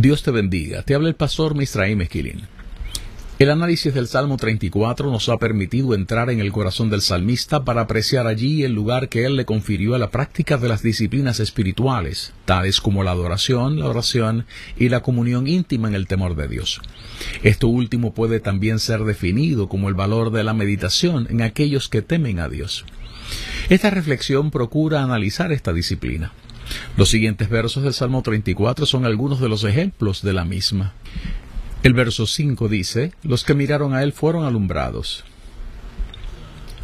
Dios te bendiga. Te habla el pastor Misraim Esquilín. El análisis del Salmo 34 nos ha permitido entrar en el corazón del salmista para apreciar allí el lugar que él le confirió a la práctica de las disciplinas espirituales, tales como la adoración, la oración y la comunión íntima en el temor de Dios. Esto último puede también ser definido como el valor de la meditación en aquellos que temen a Dios. Esta reflexión procura analizar esta disciplina. Los siguientes versos del Salmo 34 son algunos de los ejemplos de la misma. El verso 5 dice, Los que miraron a él fueron alumbrados,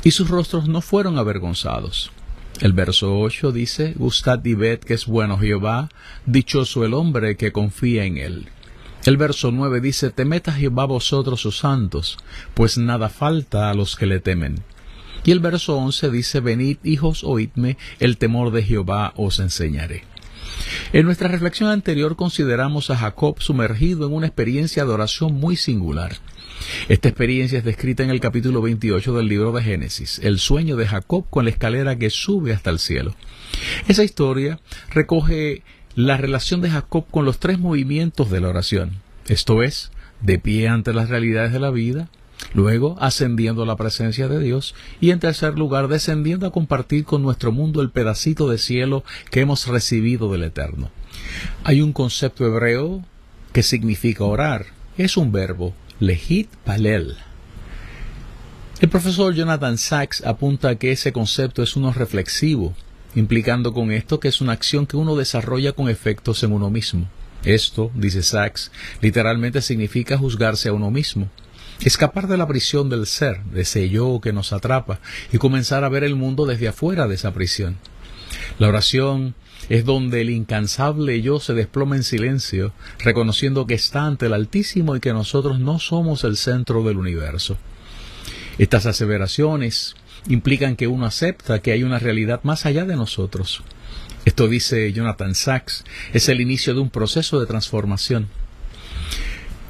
y sus rostros no fueron avergonzados. El verso 8 dice, Gustad y ved que es bueno Jehová, dichoso el hombre que confía en él. El verso 9 dice, Temed a Jehová vosotros sus santos, pues nada falta a los que le temen. Y el verso 11 dice, Venid hijos, oídme, el temor de Jehová os enseñaré. En nuestra reflexión anterior consideramos a Jacob sumergido en una experiencia de oración muy singular. Esta experiencia es descrita en el capítulo 28 del libro de Génesis, el sueño de Jacob con la escalera que sube hasta el cielo. Esa historia recoge la relación de Jacob con los tres movimientos de la oración, esto es, de pie ante las realidades de la vida, luego ascendiendo a la presencia de Dios y en tercer lugar descendiendo a compartir con nuestro mundo el pedacito de cielo que hemos recibido del Eterno. Hay un concepto hebreo que significa orar, es un verbo, legit palel. El profesor Jonathan Sachs apunta que ese concepto es uno reflexivo, implicando con esto que es una acción que uno desarrolla con efectos en uno mismo. Esto, dice Sachs, literalmente significa juzgarse a uno mismo. Escapar de la prisión del ser, de ese yo que nos atrapa, y comenzar a ver el mundo desde afuera de esa prisión. La oración es donde el incansable yo se desploma en silencio, reconociendo que está ante el Altísimo y que nosotros no somos el centro del universo. Estas aseveraciones implican que uno acepta que hay una realidad más allá de nosotros. Esto dice Jonathan Sachs, es el inicio de un proceso de transformación.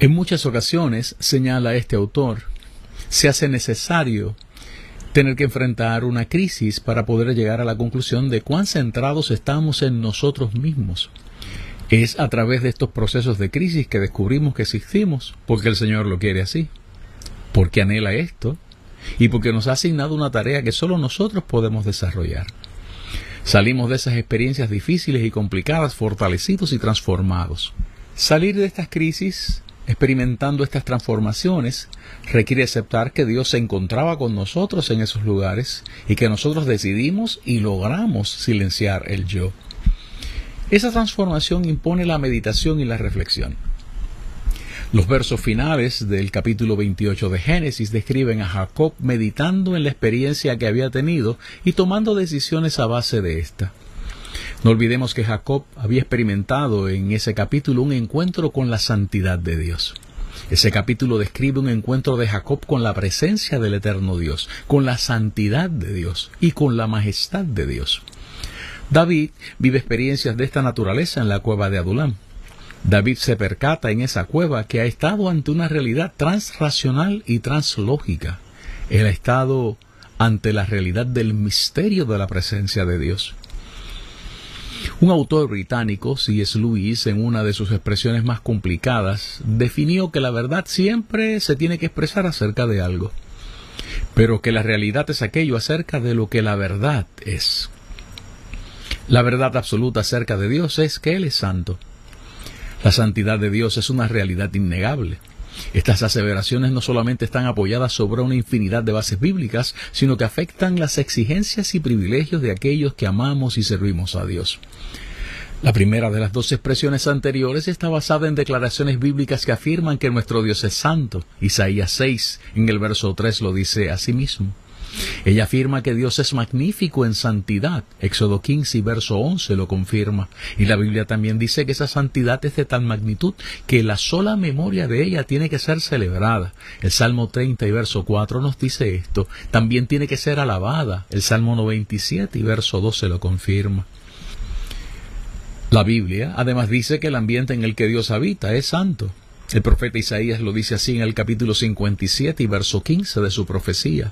En muchas ocasiones, señala este autor, se hace necesario tener que enfrentar una crisis para poder llegar a la conclusión de cuán centrados estamos en nosotros mismos. Es a través de estos procesos de crisis que descubrimos que existimos, porque el Señor lo quiere así, porque anhela esto y porque nos ha asignado una tarea que solo nosotros podemos desarrollar. Salimos de esas experiencias difíciles y complicadas fortalecidos y transformados. Salir de estas crisis experimentando estas transformaciones, requiere aceptar que Dios se encontraba con nosotros en esos lugares y que nosotros decidimos y logramos silenciar el yo. Esa transformación impone la meditación y la reflexión. Los versos finales del capítulo 28 de Génesis describen a Jacob meditando en la experiencia que había tenido y tomando decisiones a base de esta. No olvidemos que Jacob había experimentado en ese capítulo un encuentro con la santidad de Dios. Ese capítulo describe un encuentro de Jacob con la presencia del eterno Dios, con la santidad de Dios y con la majestad de Dios. David vive experiencias de esta naturaleza en la cueva de Adulam. David se percata en esa cueva que ha estado ante una realidad transracional y translógica. Él ha estado ante la realidad del misterio de la presencia de Dios. Un autor británico, C.S. Lewis, en una de sus expresiones más complicadas, definió que la verdad siempre se tiene que expresar acerca de algo, pero que la realidad es aquello acerca de lo que la verdad es. La verdad absoluta acerca de Dios es que Él es santo. La santidad de Dios es una realidad innegable. Estas aseveraciones no solamente están apoyadas sobre una infinidad de bases bíblicas, sino que afectan las exigencias y privilegios de aquellos que amamos y servimos a Dios. La primera de las dos expresiones anteriores está basada en declaraciones bíblicas que afirman que nuestro Dios es santo. Isaías 6, en el verso 3, lo dice a sí mismo. Ella afirma que Dios es magnífico en santidad. Éxodo 15 y verso 11 lo confirma. Y la Biblia también dice que esa santidad es de tal magnitud que la sola memoria de ella tiene que ser celebrada. El Salmo 30 y verso 4 nos dice esto. También tiene que ser alabada. El Salmo 97 y verso 12 lo confirma. La Biblia además dice que el ambiente en el que Dios habita es santo. El profeta Isaías lo dice así en el capítulo 57 y verso 15 de su profecía,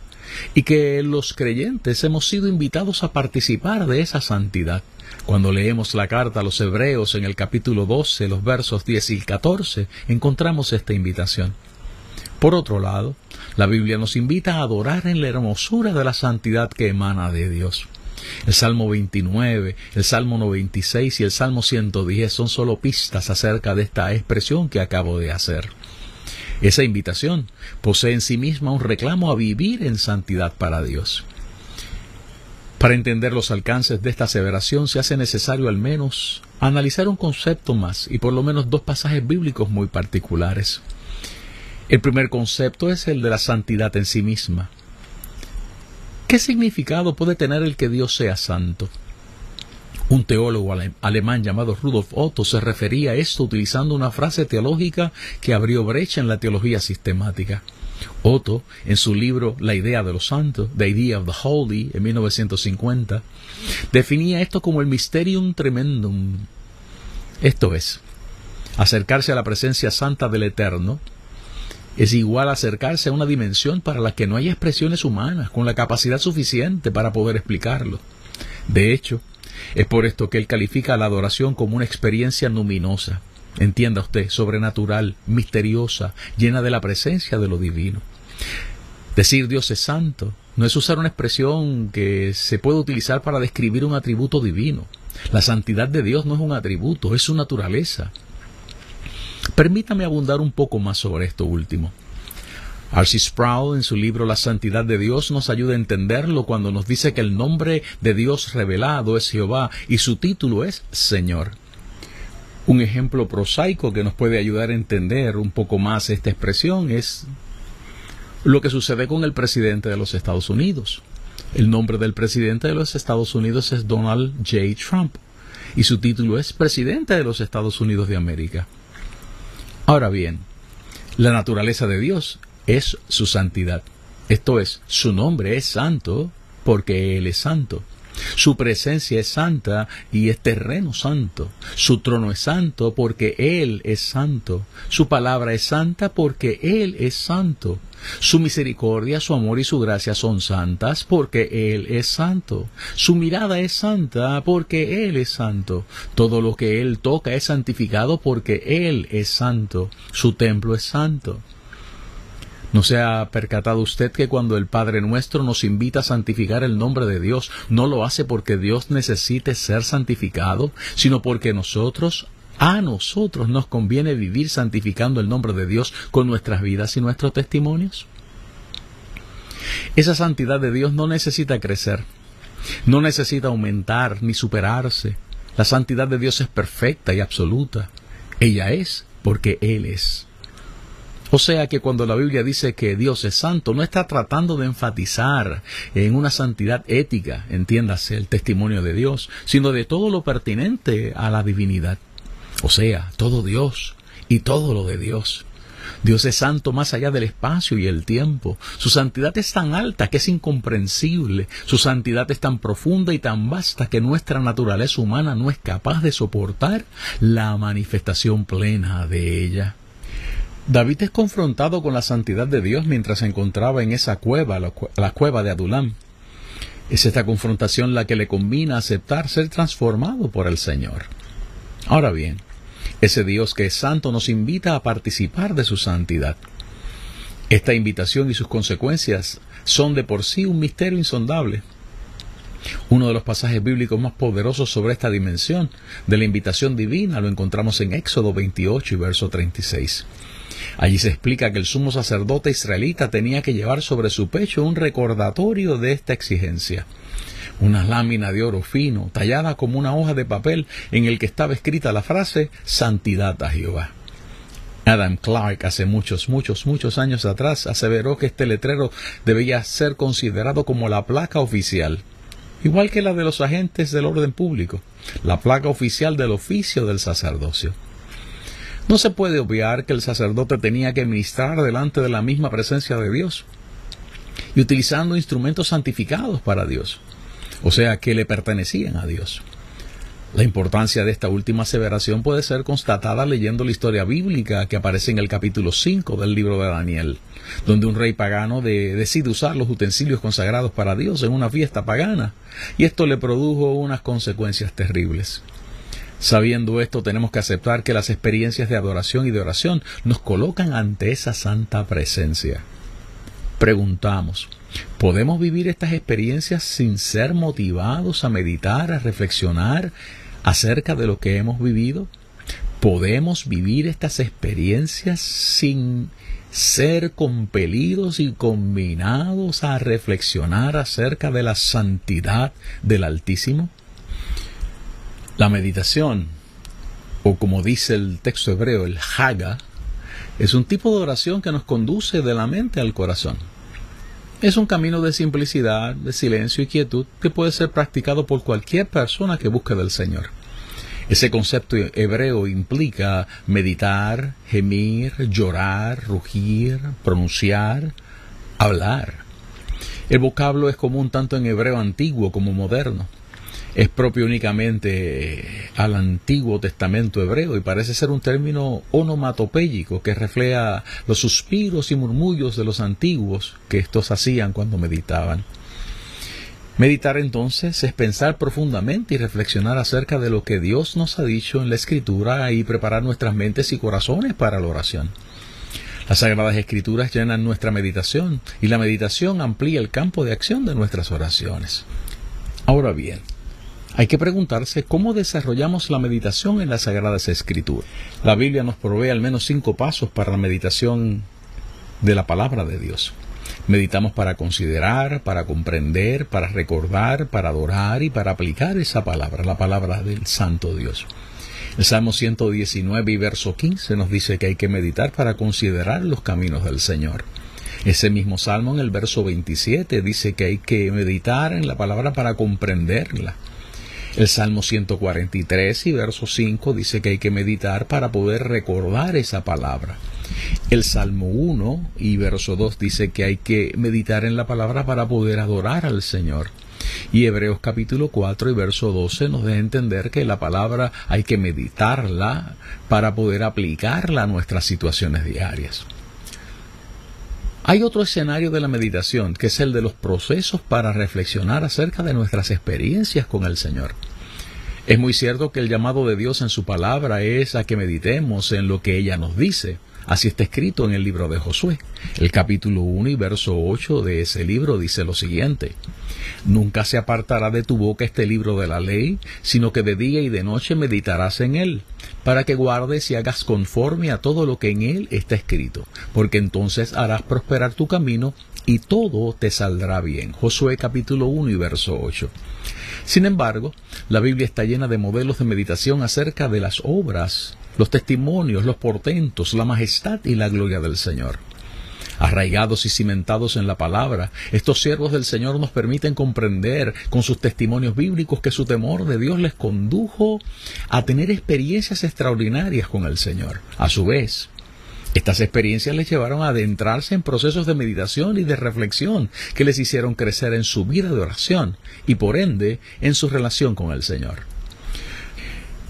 y que los creyentes hemos sido invitados a participar de esa santidad. Cuando leemos la carta a los Hebreos en el capítulo 12, los versos 10 y 14, encontramos esta invitación. Por otro lado, la Biblia nos invita a adorar en la hermosura de la santidad que emana de Dios. El Salmo 29, el Salmo 96 y el Salmo 110 son solo pistas acerca de esta expresión que acabo de hacer. Esa invitación posee en sí misma un reclamo a vivir en santidad para Dios. Para entender los alcances de esta aseveración se hace necesario al menos analizar un concepto más y por lo menos dos pasajes bíblicos muy particulares. El primer concepto es el de la santidad en sí misma. ¿Qué significado puede tener el que Dios sea santo? Un teólogo alemán llamado Rudolf Otto se refería a esto utilizando una frase teológica que abrió brecha en la teología sistemática. Otto, en su libro La idea de los santos, The Idea of the Holy, en 1950, definía esto como el mysterium tremendum. Esto es, acercarse a la presencia santa del Eterno, es igual a acercarse a una dimensión para la que no hay expresiones humanas con la capacidad suficiente para poder explicarlo. De hecho, es por esto que él califica la adoración como una experiencia luminosa, entienda usted, sobrenatural, misteriosa, llena de la presencia de lo divino. Decir Dios es santo no es usar una expresión que se puede utilizar para describir un atributo divino. La santidad de Dios no es un atributo, es su naturaleza. Permítame abundar un poco más sobre esto último. Arcy Sproul, en su libro La Santidad de Dios, nos ayuda a entenderlo cuando nos dice que el nombre de Dios revelado es Jehová y su título es Señor. Un ejemplo prosaico que nos puede ayudar a entender un poco más esta expresión es lo que sucede con el presidente de los Estados Unidos. El nombre del presidente de los Estados Unidos es Donald J. Trump y su título es Presidente de los Estados Unidos de América. Ahora bien, la naturaleza de Dios es su santidad. Esto es, su nombre es santo porque Él es santo. Su presencia es santa y es terreno santo. Su trono es santo porque Él es santo. Su palabra es santa porque Él es santo. Su misericordia, su amor y su gracia son santas porque Él es santo. Su mirada es santa porque Él es santo. Todo lo que Él toca es santificado porque Él es santo. Su templo es santo. ¿No se ha percatado usted que cuando el Padre nuestro nos invita a santificar el nombre de Dios, no lo hace porque Dios necesite ser santificado, sino porque nosotros, a nosotros nos conviene vivir santificando el nombre de Dios con nuestras vidas y nuestros testimonios? Esa santidad de Dios no necesita crecer, no necesita aumentar ni superarse. La santidad de Dios es perfecta y absoluta. Ella es porque Él es. O sea que cuando la Biblia dice que Dios es santo, no está tratando de enfatizar en una santidad ética, entiéndase, el testimonio de Dios, sino de todo lo pertinente a la divinidad. O sea, todo Dios y todo lo de Dios. Dios es santo más allá del espacio y el tiempo. Su santidad es tan alta que es incomprensible. Su santidad es tan profunda y tan vasta que nuestra naturaleza humana no es capaz de soportar la manifestación plena de ella. David es confrontado con la santidad de Dios mientras se encontraba en esa cueva, la, cueva de Adulam. Es esta confrontación la que le combina aceptar ser transformado por el Señor. Ahora bien, ese Dios que es santo nos invita a participar de su santidad. Esta invitación y sus consecuencias son de por sí un misterio insondable. Uno de los pasajes bíblicos más poderosos sobre esta dimensión de la invitación divina lo encontramos en Éxodo 28 y verso 36. Allí se explica que el sumo sacerdote israelita tenía que llevar sobre su pecho un recordatorio de esta exigencia. una lámina de oro fino, tallada como una hoja de papel, en el que estaba escrita la frase Santidad a Jehová. Adam Clark hace muchos, muchos, muchos años atrás aseveró que este letrero debía ser considerado como la placa oficial, igual que la de los agentes del orden público, la placa oficial del oficio del sacerdocio. No se puede obviar que el sacerdote tenía que ministrar delante de la misma presencia de Dios y utilizando instrumentos santificados para Dios, o sea, que le pertenecían a Dios. La importancia de esta última aseveración puede ser constatada leyendo la historia bíblica que aparece en el capítulo 5 del libro de Daniel, donde un rey pagano decide usar los utensilios consagrados para Dios en una fiesta pagana, y esto le produjo unas consecuencias terribles. Sabiendo esto, tenemos que aceptar que las experiencias de adoración y de oración nos colocan ante esa santa presencia. Preguntamos, ¿podemos vivir estas experiencias sin ser motivados a meditar, a reflexionar acerca de lo que hemos vivido? ¿Podemos vivir estas experiencias sin ser compelidos y combinados a reflexionar acerca de la santidad del Altísimo? La meditación, o como dice el texto hebreo, el haga, es un tipo de oración que nos conduce de la mente al corazón. Es un camino de simplicidad, de silencio y quietud que puede ser practicado por cualquier persona que busque del Señor. Ese concepto hebreo implica meditar, gemir, llorar, rugir, pronunciar, hablar. El vocablo es común tanto en hebreo antiguo como moderno es propio únicamente al Antiguo Testamento hebreo y parece ser un término onomatopéyico que refleja los suspiros y murmullos de los antiguos que estos hacían cuando meditaban. Meditar entonces es pensar profundamente y reflexionar acerca de lo que Dios nos ha dicho en la Escritura y preparar nuestras mentes y corazones para la oración. Las Sagradas Escrituras llenan nuestra meditación y la meditación amplía el campo de acción de nuestras oraciones. Ahora bien, hay que preguntarse cómo desarrollamos la meditación en las Sagradas Escrituras. La Biblia nos provee al menos cinco pasos para la meditación de la palabra de Dios. Meditamos para considerar, para comprender, para recordar, para adorar y para aplicar esa palabra, la palabra del Santo Dios. El Salmo 119 y verso 15 nos dice que hay que meditar para considerar los caminos del Señor. Ese mismo salmo en el verso 27 dice que hay que meditar en la palabra para comprenderla. El Salmo 143 y verso 5 dice que hay que meditar para poder recordar esa palabra. El Salmo 1 y verso 2 dice que hay que meditar en la palabra para poder adorar al Señor. Y Hebreos capítulo 4 y verso 12 nos deja entender que la palabra hay que meditarla para poder aplicarla a nuestras situaciones diarias. Hay otro escenario de la meditación, que es el de los procesos para reflexionar acerca de nuestras experiencias con el Señor. Es muy cierto que el llamado de Dios en su palabra es a que meditemos en lo que ella nos dice. Así está escrito en el libro de Josué. El capítulo 1 y verso 8 de ese libro dice lo siguiente. Nunca se apartará de tu boca este libro de la ley, sino que de día y de noche meditarás en él, para que guardes y hagas conforme a todo lo que en él está escrito, porque entonces harás prosperar tu camino y todo te saldrá bien. Josué capítulo 1 y verso 8. Sin embargo, la Biblia está llena de modelos de meditación acerca de las obras, los testimonios, los portentos, la majestad y la gloria del Señor. Arraigados y cimentados en la palabra, estos siervos del Señor nos permiten comprender con sus testimonios bíblicos que su temor de Dios les condujo a tener experiencias extraordinarias con el Señor. A su vez, estas experiencias les llevaron a adentrarse en procesos de meditación y de reflexión que les hicieron crecer en su vida de oración y por ende en su relación con el Señor.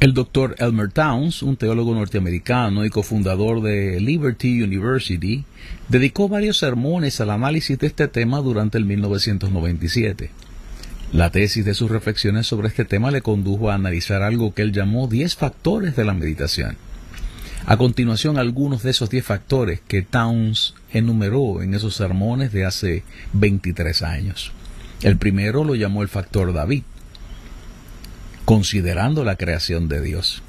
El doctor Elmer Towns, un teólogo norteamericano y cofundador de Liberty University, dedicó varios sermones al análisis de este tema durante el 1997. La tesis de sus reflexiones sobre este tema le condujo a analizar algo que él llamó 10 factores de la meditación. A continuación, algunos de esos 10 factores que Towns enumeró en esos sermones de hace 23 años. El primero lo llamó el factor David, considerando la creación de Dios.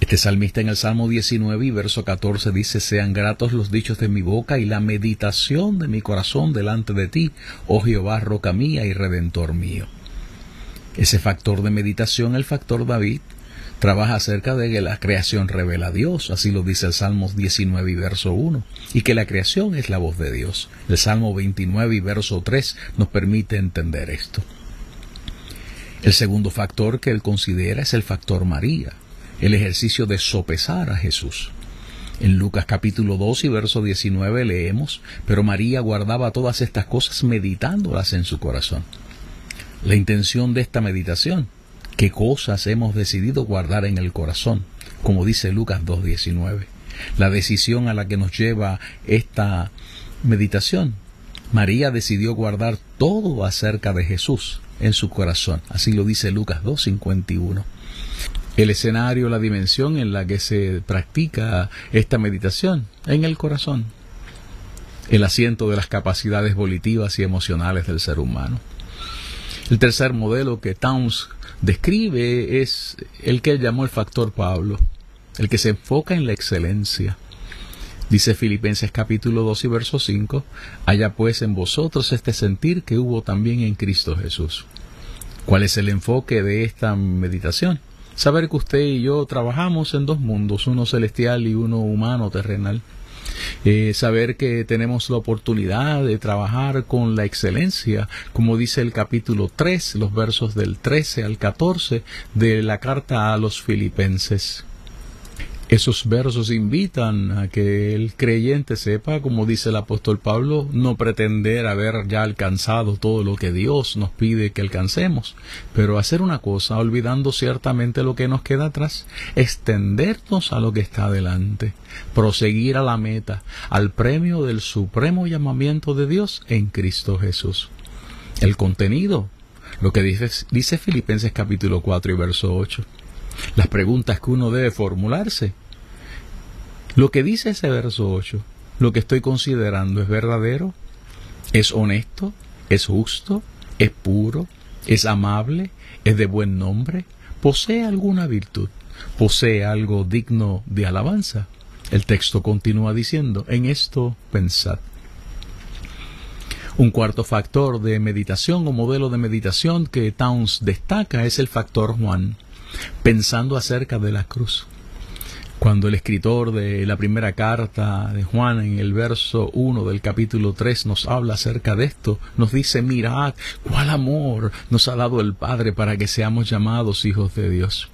Este salmista en el Salmo 19 y verso 14 dice, sean gratos los dichos de mi boca y la meditación de mi corazón delante de ti, oh Jehová, roca mía y redentor mío. Ese factor de meditación, el factor David, trabaja acerca de que la creación revela a Dios, así lo dice el Salmo 19 y verso 1, y que la creación es la voz de Dios. El Salmo 29 y verso 3 nos permite entender esto. El segundo factor que él considera es el factor María el ejercicio de sopesar a Jesús. En Lucas capítulo 2 y verso 19 leemos, pero María guardaba todas estas cosas meditándolas en su corazón. La intención de esta meditación, qué cosas hemos decidido guardar en el corazón, como dice Lucas 2.19. La decisión a la que nos lleva esta meditación. María decidió guardar todo acerca de Jesús en su corazón. Así lo dice Lucas 2.51 el escenario, la dimensión en la que se practica esta meditación, en el corazón, el asiento de las capacidades volitivas y emocionales del ser humano. El tercer modelo que Towns describe es el que él llamó el factor Pablo, el que se enfoca en la excelencia. Dice Filipenses capítulo 2 y verso 5, haya pues en vosotros este sentir que hubo también en Cristo Jesús. ¿Cuál es el enfoque de esta meditación? Saber que usted y yo trabajamos en dos mundos, uno celestial y uno humano, terrenal. Eh, saber que tenemos la oportunidad de trabajar con la excelencia, como dice el capítulo 3, los versos del 13 al 14 de la carta a los filipenses. Esos versos invitan a que el creyente sepa, como dice el apóstol Pablo, no pretender haber ya alcanzado todo lo que Dios nos pide que alcancemos, pero hacer una cosa, olvidando ciertamente lo que nos queda atrás, extendernos a lo que está adelante, proseguir a la meta, al premio del supremo llamamiento de Dios en Cristo Jesús. El contenido, lo que dice, dice Filipenses capítulo 4 y verso 8. Las preguntas que uno debe formularse lo que dice ese verso 8, lo que estoy considerando es verdadero, es honesto, es justo, es puro, es amable, es de buen nombre, posee alguna virtud, posee algo digno de alabanza. El texto continúa diciendo, en esto pensad. Un cuarto factor de meditación o modelo de meditación que Towns destaca es el factor Juan, pensando acerca de la cruz. Cuando el escritor de la primera carta de Juan en el verso 1 del capítulo 3 nos habla acerca de esto, nos dice, mirad cuál amor nos ha dado el Padre para que seamos llamados hijos de Dios.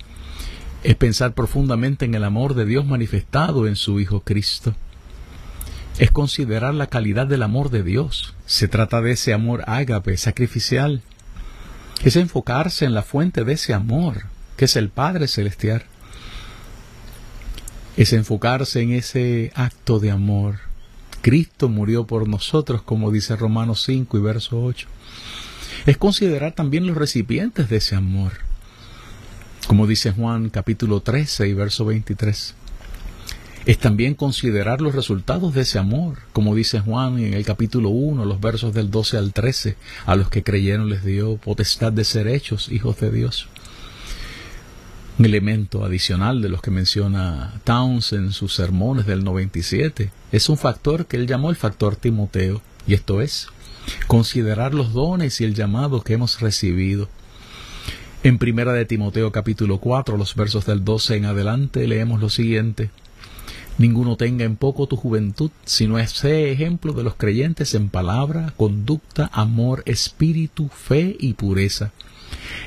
Es pensar profundamente en el amor de Dios manifestado en su Hijo Cristo. Es considerar la calidad del amor de Dios. Se trata de ese amor ágape, sacrificial. Es enfocarse en la fuente de ese amor, que es el Padre Celestial es enfocarse en ese acto de amor. Cristo murió por nosotros, como dice Romanos 5 y verso 8. Es considerar también los recipientes de ese amor, como dice Juan capítulo 13 y verso 23. Es también considerar los resultados de ese amor, como dice Juan en el capítulo 1, los versos del 12 al 13, a los que creyeron les dio potestad de ser hechos hijos de Dios un elemento adicional de los que menciona Towns en sus sermones del 97. Es un factor que él llamó el factor Timoteo, y esto es, considerar los dones y el llamado que hemos recibido. En primera de Timoteo capítulo 4, los versos del 12 en adelante, leemos lo siguiente. Ninguno tenga en poco tu juventud, sino ese ejemplo de los creyentes en palabra, conducta, amor, espíritu, fe y pureza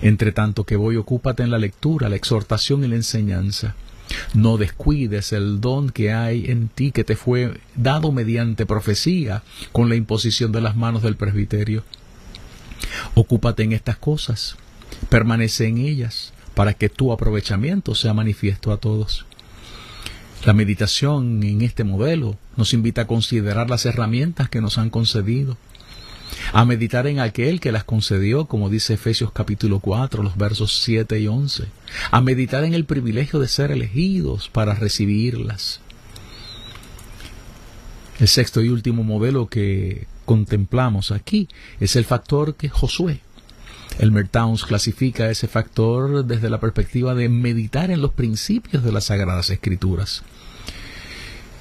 entre tanto que voy, ocúpate en la lectura, la exhortación y la enseñanza. No descuides el don que hay en ti que te fue dado mediante profecía con la imposición de las manos del presbiterio. Ocúpate en estas cosas, permanece en ellas, para que tu aprovechamiento sea manifiesto a todos. La meditación en este modelo nos invita a considerar las herramientas que nos han concedido, a meditar en aquel que las concedió, como dice Efesios capítulo 4, los versos 7 y 11, a meditar en el privilegio de ser elegidos para recibirlas. El sexto y último modelo que contemplamos aquí es el factor que Josué. Elmer Towns clasifica ese factor desde la perspectiva de meditar en los principios de las Sagradas Escrituras.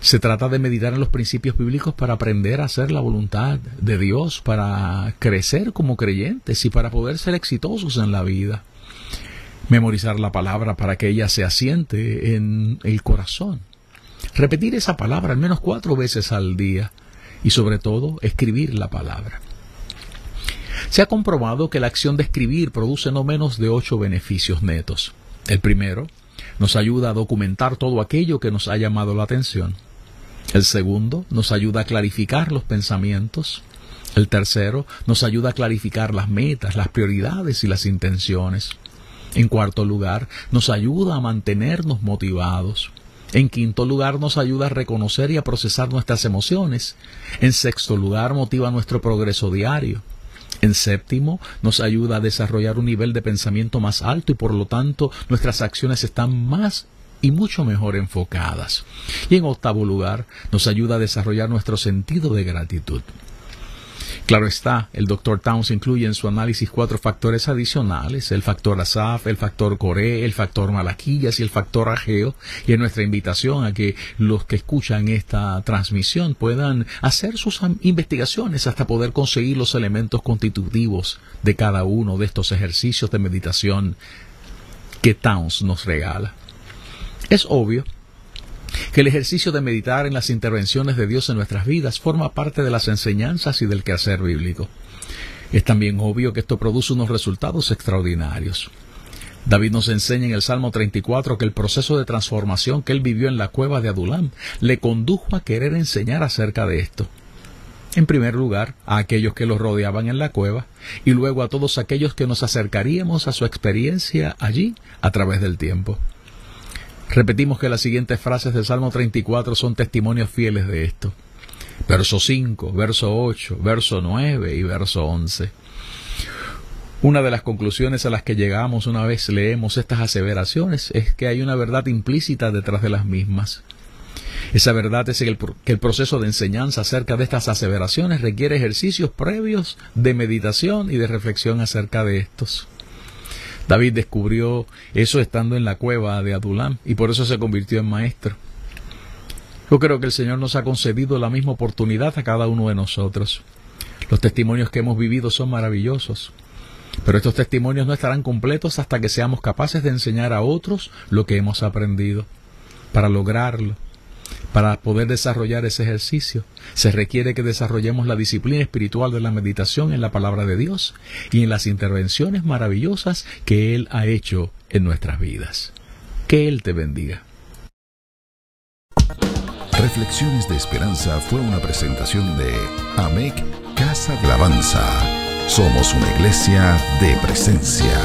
Se trata de meditar en los principios bíblicos para aprender a hacer la voluntad de Dios, para crecer como creyentes y para poder ser exitosos en la vida. Memorizar la palabra para que ella se asiente en el corazón. Repetir esa palabra al menos cuatro veces al día y sobre todo escribir la palabra. Se ha comprobado que la acción de escribir produce no menos de ocho beneficios netos. El primero, nos ayuda a documentar todo aquello que nos ha llamado la atención. El segundo nos ayuda a clarificar los pensamientos. El tercero nos ayuda a clarificar las metas, las prioridades y las intenciones. En cuarto lugar, nos ayuda a mantenernos motivados. En quinto lugar, nos ayuda a reconocer y a procesar nuestras emociones. En sexto lugar, motiva nuestro progreso diario. En séptimo, nos ayuda a desarrollar un nivel de pensamiento más alto y por lo tanto nuestras acciones están más y mucho mejor enfocadas. Y en octavo lugar, nos ayuda a desarrollar nuestro sentido de gratitud. Claro está, el Dr. Towns incluye en su análisis cuatro factores adicionales, el factor Asaf, el factor Coré, el factor Malaquillas y el factor Ageo, y es nuestra invitación a que los que escuchan esta transmisión puedan hacer sus investigaciones hasta poder conseguir los elementos constitutivos de cada uno de estos ejercicios de meditación que Towns nos regala. Es obvio que el ejercicio de meditar en las intervenciones de Dios en nuestras vidas forma parte de las enseñanzas y del quehacer bíblico. Es también obvio que esto produce unos resultados extraordinarios. David nos enseña en el Salmo 34 que el proceso de transformación que él vivió en la cueva de Adulam le condujo a querer enseñar acerca de esto. En primer lugar, a aquellos que lo rodeaban en la cueva y luego a todos aquellos que nos acercaríamos a su experiencia allí a través del tiempo. Repetimos que las siguientes frases del Salmo 34 son testimonios fieles de esto. Verso 5, verso 8, verso 9 y verso 11. Una de las conclusiones a las que llegamos una vez leemos estas aseveraciones es que hay una verdad implícita detrás de las mismas. Esa verdad es que el, proceso de enseñanza acerca de estas aseveraciones requiere ejercicios previos de meditación y de reflexión acerca de estos. David descubrió eso estando en la cueva de Adulam y por eso se convirtió en maestro. Yo creo que el Señor nos ha concedido la misma oportunidad a cada uno de nosotros. Los testimonios que hemos vivido son maravillosos, pero estos testimonios no estarán completos hasta que seamos capaces de enseñar a otros lo que hemos aprendido. Para lograrlo, para poder desarrollar ese ejercicio, se requiere que desarrollemos la disciplina espiritual de la meditación en la palabra de Dios y en las intervenciones maravillosas que Él ha hecho en nuestras vidas. Que Él te bendiga. Reflexiones de Esperanza fue una presentación de AMEC Casa de Alabanza. Somos una iglesia de presencia.